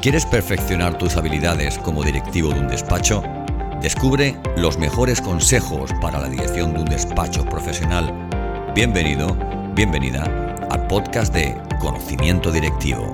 ¿Quieres perfeccionar tus habilidades como directivo de un despacho? Descubre los mejores consejos para la dirección de un despacho profesional. Bienvenido, bienvenida al podcast de Conocimiento Directivo.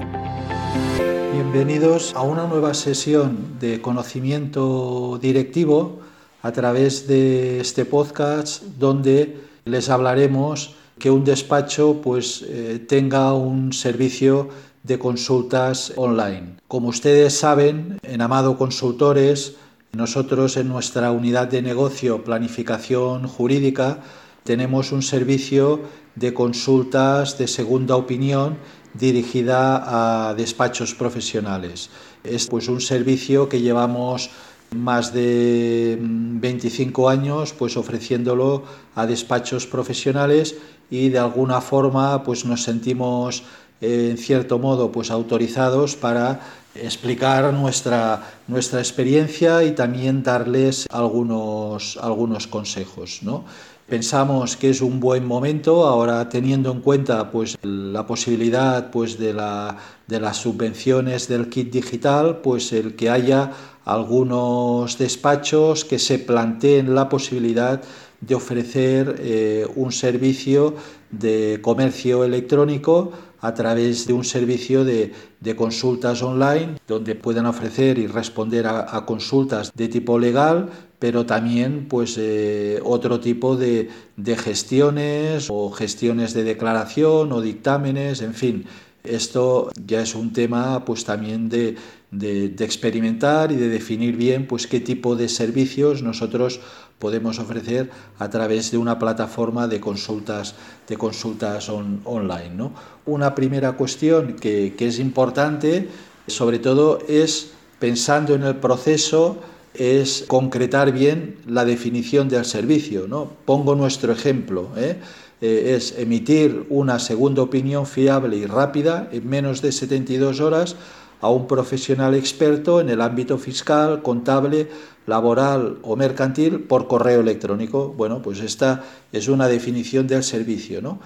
Bienvenidos a una nueva sesión de conocimiento directivo a través de este podcast donde les hablaremos que un despacho pues eh, tenga un servicio de consultas online. Como ustedes saben, en Amado Consultores, nosotros en nuestra unidad de negocio Planificación Jurídica tenemos un servicio de consultas de segunda opinión dirigida a despachos profesionales. Es pues un servicio que llevamos más de 25 mm, años pues ofreciéndolo a despachos profesionales y de alguna forma pues nos sentimos en cierto modo pues autorizados para explicar nuestra, nuestra experiencia y también darles algunos, algunos consejos. ¿no? Pensamos que es un buen momento ahora teniendo en cuenta pues la posibilidad pues de, la, de las subvenciones del kit digital, pues el que haya algunos despachos que se planteen la posibilidad de ofrecer eh, un servicio de comercio electrónico a través de un servicio de, consultas online donde puedan ofrecer y responder a, consultas de tipo legal, pero también pues eh, otro tipo de, gestiones o gestiones de declaración o dictámenes, en fin. Esto ya es un tema pues también de, experimentar y de definir bien pues qué tipo de servicios nosotros podemos ofrecer a través de una plataforma de consultas, de consultas online. ¿no? Una primera cuestión que, que es importante, sobre todo, es pensando en el proceso, es concretar bien la definición del servicio. ¿no? Pongo nuestro ejemplo. ¿eh? Eh, es emitir una segunda opinión fiable y rápida en menos de 72 horas a un profesional experto en el ámbito fiscal, contable, laboral o mercantil por correo electrónico. Bueno, pues esta es una definición del servicio, ¿no?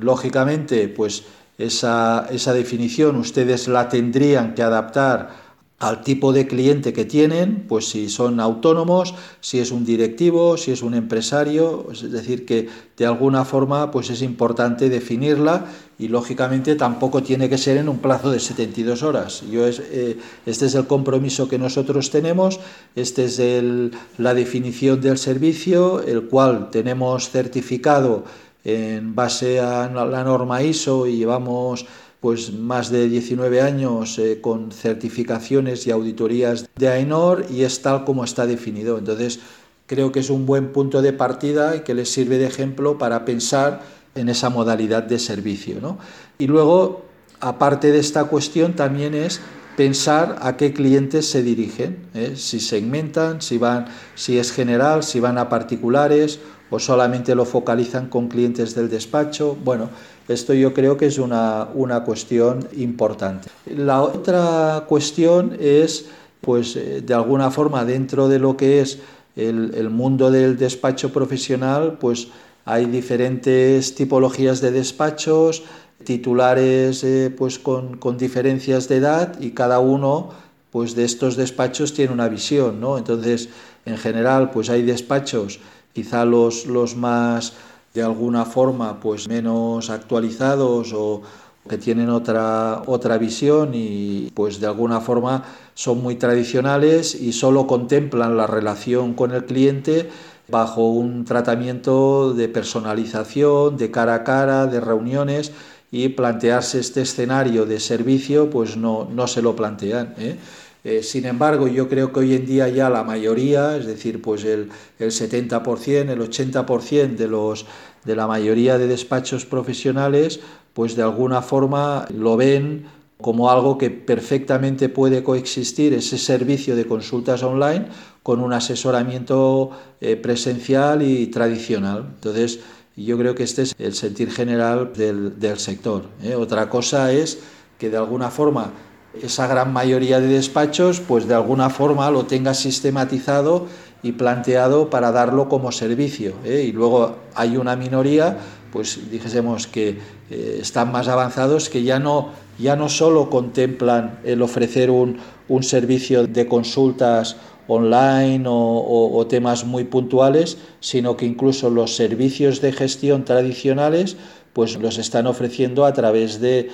Lógicamente, pues esa, esa definición ustedes la tendrían que adaptar al tipo de cliente que tienen, pues si son autónomos, si es un directivo, si es un empresario, es decir, que de alguna forma pues es importante definirla y lógicamente tampoco tiene que ser en un plazo de 72 horas. Yo eh, este es el compromiso que nosotros tenemos, esta es el, la definición del servicio, el cual tenemos certificado en base a la norma ISO y llevamos pues más de 19 años eh, con certificaciones y auditorías de AENOR y es tal como está definido. Entonces, creo que es un buen punto de partida y que les sirve de ejemplo para pensar en esa modalidad de servicio. ¿no? Y luego, aparte de esta cuestión, también es pensar a qué clientes se dirigen, ¿eh? si segmentan, si, van, si es general, si van a particulares o solamente lo focalizan con clientes del despacho. Bueno, esto yo creo que es una, una cuestión importante. La otra cuestión es, pues, eh, de alguna forma, dentro de lo que es el, el mundo del despacho profesional, pues hay diferentes tipologías de despachos, titulares eh, pues con, con, diferencias de edad y cada uno pues de estos despachos tiene una visión, ¿no? Entonces, en general, pues hay despachos quizá los, los más de alguna forma pues menos actualizados o que tienen otra, otra visión y pues de alguna forma son muy tradicionales y solo contemplan la relación con el cliente bajo un tratamiento de personalización, de cara a cara, de reuniones y plantearse este escenario de servicio pues no, no se lo plantean. ¿eh? Eh, sin embargo, yo creo que hoy en día ya la mayoría, es decir, pues el, el 70%, el 80% de, los, de la mayoría de despachos profesionales, pues de alguna forma lo ven como algo que perfectamente puede coexistir ese servicio de consultas online con un asesoramiento eh, presencial y tradicional. Entonces, yo creo que este es el sentir general del, sector. ¿eh? Otra cosa es que de alguna forma esa gran mayoría de despachos, pues de alguna forma lo tenga sistematizado y planteado para darlo como servicio. ¿eh? Y luego hay una minoría pues dijésemos que eh, están más avanzados, que ya no, ya no solo contemplan el ofrecer un, un servicio de consultas online o, temas muy puntuales, sino que incluso los servicios de gestión tradicionales pues los están ofreciendo a través de,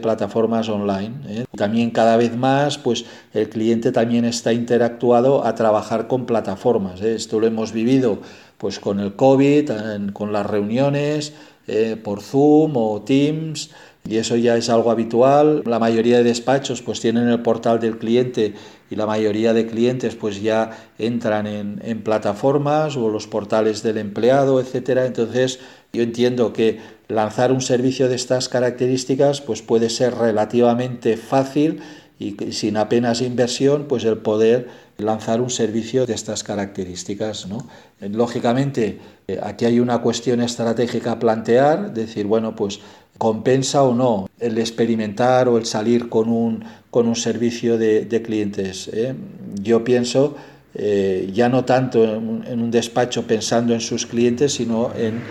plataformas online. ¿eh? También cada vez más pues el cliente también está interactuado a trabajar con plataformas. ¿eh? Esto lo hemos vivido pues con el COVID, con las reuniones eh, por Zoom o Teams y eso ya es algo habitual. La mayoría de despachos pues tienen el portal del cliente y la mayoría de clientes pues ya entran en, plataformas o los portales del empleado, etcétera. Entonces yo entiendo que lanzar un servicio de estas características pues puede ser relativamente fácil y sin apenas inversión pues el poder lanzar un servicio de estas características. ¿no? Lógicamente, eh, aquí hay una cuestión estratégica a plantear, decir, bueno, pues compensa o no el experimentar o el salir con un, con un servicio de, clientes. ¿eh? Yo pienso eh, ya no tanto en, un despacho pensando en sus clientes, sino en,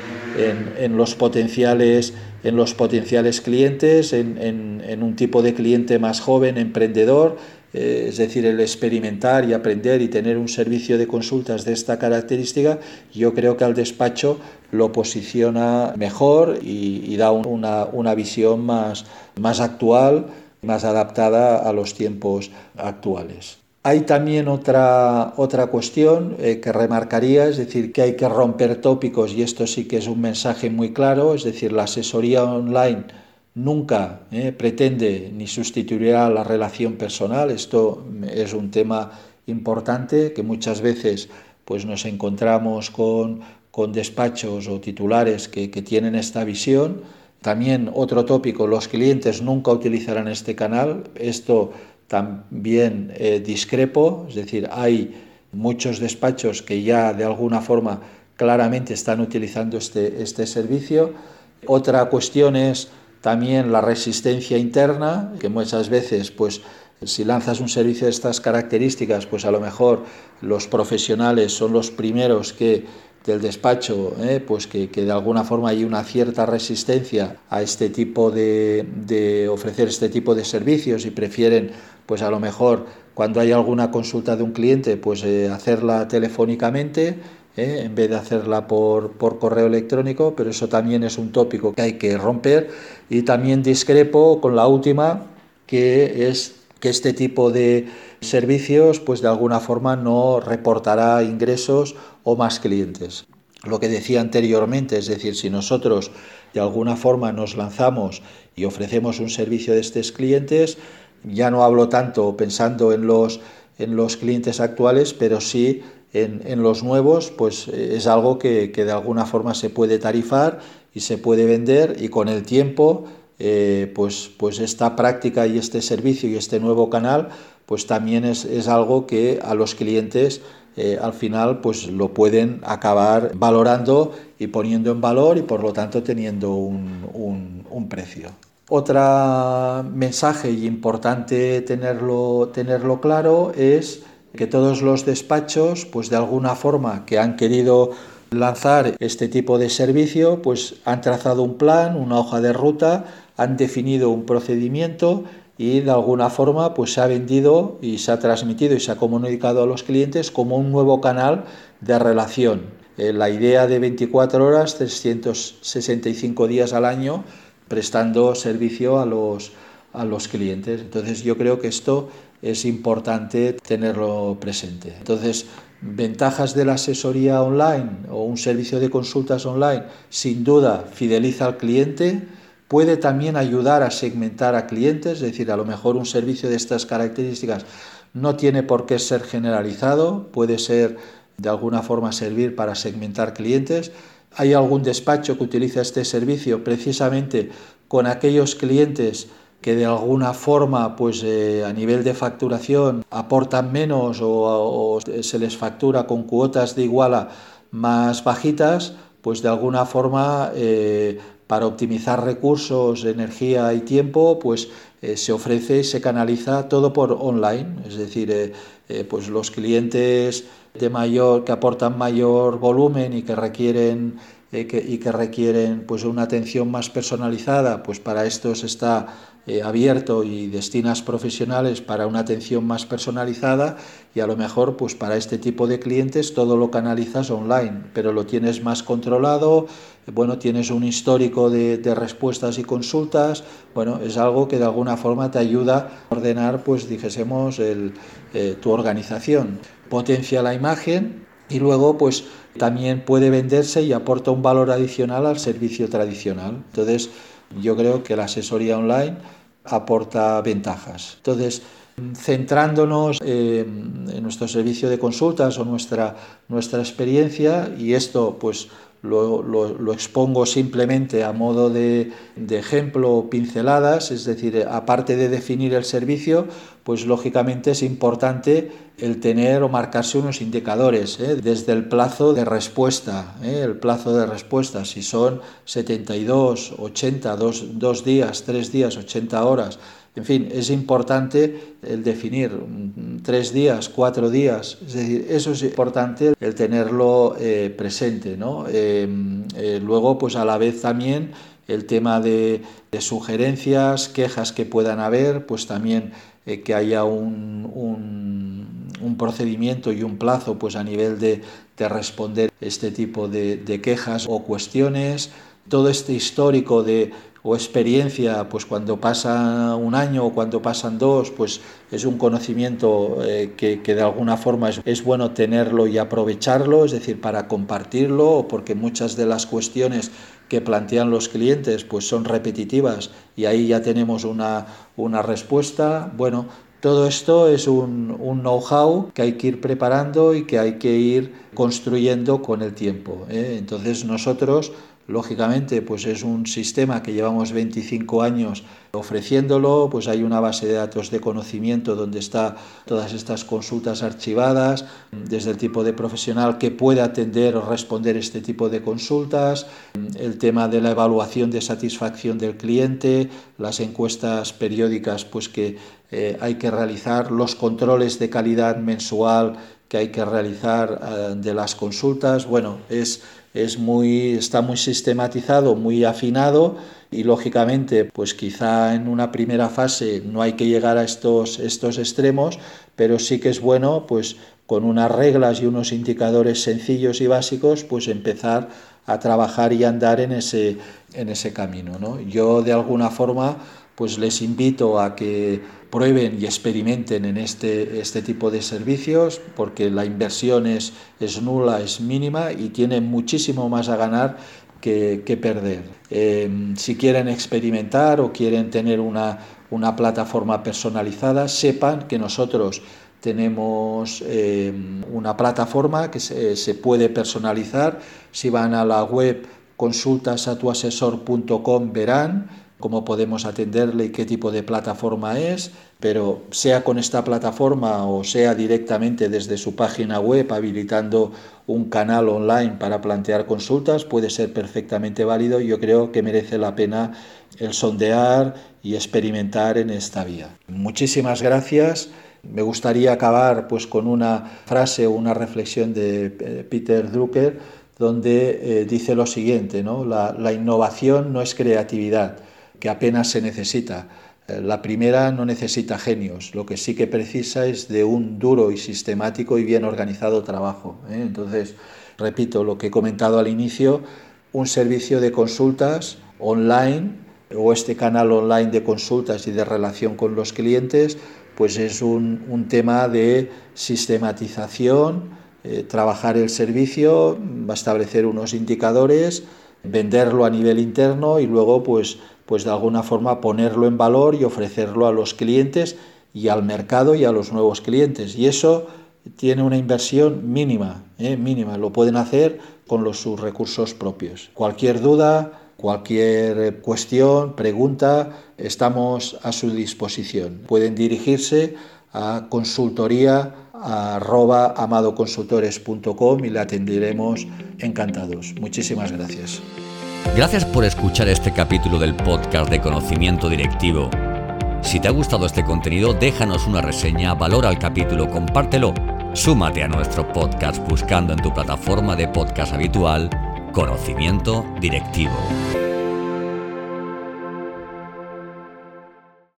en, los, potenciales, en los potenciales clientes, en, un tipo de cliente más joven, emprendedor, eh, es decir, el experimentar y aprender y tener un servicio de consultas de esta característica, yo creo que al despacho lo posiciona mejor y, da una, una, visión más, más actual, más adaptada a los tiempos actuales. Hay también otra, otra cuestión eh, que remarcaría, es decir, que hay que romper tópicos y esto sí que es un mensaje muy claro, es decir, la asesoría online nunca eh, pretende ni sustituirá la relación personal, esto es un tema importante que muchas veces pues nos encontramos con, con despachos o titulares que, que tienen esta visión. También otro tópico, los clientes nunca utilizarán este canal. Esto también eh, discrepo, es decir, hay muchos despachos que ya de alguna forma claramente están utilizando este, este servicio. Otra cuestión es también la resistencia interna, que muchas veces, pues, si lanzas un servicio de estas características, pues a lo mejor los profesionales son los primeros que del despacho, eh, pues que, de alguna forma hay una cierta resistencia a este tipo de, de ofrecer este tipo de servicios y prefieren pues a lo mejor cuando hay alguna consulta de un cliente, pues eh, hacerla telefónicamente eh, en vez de hacerla por, por, correo electrónico, pero eso también es un tópico que hay que romper. Y también discrepo con la última, que es que este tipo de servicios, pues de alguna forma no reportará ingresos o más clientes. Lo que decía anteriormente, es decir, si nosotros de alguna forma nos lanzamos y ofrecemos un servicio de estos clientes, ya no hablo tanto pensando en los, en los clientes actuales, pero sí en, en los nuevos, pues eh, es algo que, que, de alguna forma se puede tarifar y se puede vender y con el tiempo, eh, pues, pues esta práctica y este servicio y este nuevo canal, pues también es, es algo que a los clientes eh, al final pues lo pueden acabar valorando y poniendo en valor y por lo tanto teniendo un, un, un precio. Otro mensaje y importante tenerlo, tenerlo claro es que todos los despachos, pues de alguna forma que han querido lanzar este tipo de servicio, pues han trazado un plan, una hoja de ruta, han definido un procedimiento y de alguna forma pues se ha vendido y se ha transmitido y se ha comunicado a los clientes como un nuevo canal de relación. Eh, la idea de 24 horas, 365 días al año, prestando servicio a los, a los clientes. Entonces yo creo que esto es importante tenerlo presente. Entonces, ventajas de la asesoría online o un servicio de consultas online, sin duda fideliza al cliente, puede también ayudar a segmentar a clientes, es decir, a lo mejor un servicio de estas características no tiene por qué ser generalizado, puede ser de alguna forma servir para segmentar clientes, hay algún despacho que utiliza este servicio precisamente con aquellos clientes que de alguna forma pues eh, a nivel de facturación aportan menos o, se les factura con cuotas de iguala más bajitas pues de alguna forma eh, para optimizar recursos, energía y tiempo, pues eh, se ofrece y se canaliza todo por online, es decir, pues los clientes de mayor, que aportan mayor volumen y que requieren eh, y que requieren pues una atención más personalizada, pues para estos está eh, abierto y destinas profesionales para una atención más personalizada y a lo mejor pues para este tipo de clientes todo lo canalizas online, pero lo tienes más controlado, bueno, tienes un histórico de, respuestas y consultas, bueno, es algo que de alguna forma te ayuda a ordenar, pues dijésemos, el, eh, tu organización. Potencia la imagen y luego pues también puede venderse y aporta un valor adicional al servicio tradicional. Entonces, yo creo que la asesoría online aporta ventajas. Entonces, centrándonos en nuestro servicio de consultas o nuestra, nuestra experiencia, y esto pues lo, expongo simplemente a modo de, ejemplo, pinceladas, es decir, aparte de definir el servicio, pues lógicamente es importante el tener o marcarse unos indicadores, ¿eh? desde el plazo de respuesta, ¿eh? el plazo de respuesta, si son 72, 80, dos días, tres días, 80 horas, en fin, es importante el definir tres días, cuatro días, es decir, eso es importante el tenerlo eh, presente. ¿no? Eh, eh, luego, pues a la vez también el tema de, sugerencias, quejas que puedan haber, pues también que haya un, un, procedimiento y un plazo pues a nivel de, de responder este tipo de quejas o cuestiones. Todo este histórico de o experiencia, pues cuando pasa un año o cuando pasan dos, pues es un conocimiento eh, que, de alguna forma es, es, bueno tenerlo y aprovecharlo, es decir, para compartirlo, porque muchas de las cuestiones que plantean los clientes pues son repetitivas y ahí ya tenemos una, una respuesta. Bueno, todo esto es un, un know-how que hay que ir preparando y que hay que ir construyendo con el tiempo. ¿eh? Entonces nosotros Lógicamente, pues es un sistema que llevamos 25 años ofreciéndolo, pues hay una base de datos de conocimiento donde está todas estas consultas archivadas, desde el tipo de profesional que puede atender o responder este tipo de consultas, el tema de la evaluación de satisfacción del cliente, las encuestas periódicas pues que eh, hay que realizar, los controles de calidad mensual que hay que realizar eh, de las consultas, bueno, es es muy, está muy sistematizado, muy afinado y lógicamente pues quizá en una primera fase no hay que llegar a estos, estos extremos, pero sí que es bueno pues con unas reglas y unos indicadores sencillos y básicos pues empezar a trabajar y andar en ese, en ese camino. ¿no? Yo de alguna forma pues les invito a que prueben y experimenten en este, este tipo de servicios porque la inversión es, es nula, es mínima y tienen muchísimo más a ganar que, perder. Em, si quieren experimentar o quieren tener una, una plataforma personalizada, sepan que nosotros tenemos em, una plataforma que se, se, puede personalizar. Si van a la web consultasatuasesor.com verán cómo podemos atenderle y qué tipo de plataforma es, pero sea con esta plataforma o sea directamente desde su página web habilitando un canal online para plantear consultas, puede ser perfectamente válido y yo creo que merece la pena el sondear y experimentar en esta vía. Muchísimas gracias. Me gustaría acabar pues con una frase o una reflexión de eh, Peter Drucker donde eh, dice lo siguiente, ¿no? la innovación no es creatividad, que apenas se necesita. Eh, la primera no necesita genios, lo que sí que precisa es de un duro y sistemático y bien organizado trabajo. ¿eh? Entonces, repito lo que he comentado al inicio, un servicio de consultas online o este canal online de consultas y de relación con los clientes, pues es un, tema de sistematización, eh, trabajar el servicio, establecer unos indicadores, venderlo a nivel interno y luego pues pues de alguna forma ponerlo en valor y ofrecerlo a los clientes y al mercado y a los nuevos clientes. Y eso tiene una inversión mínima, ¿eh? mínima. Lo pueden hacer con los, sus recursos propios. Cualquier duda, cualquier cuestión, pregunta, estamos a su disposición. Pueden dirigirse a consultoría y le atenderemos encantados. Muchísimas gracias. Gracias por escuchar este capítulo del podcast de conocimiento directivo. Si te ha gustado este contenido, déjanos una reseña, valora el capítulo, compártelo. Súmate a nuestro podcast buscando en tu plataforma de podcast habitual Conocimiento directivo.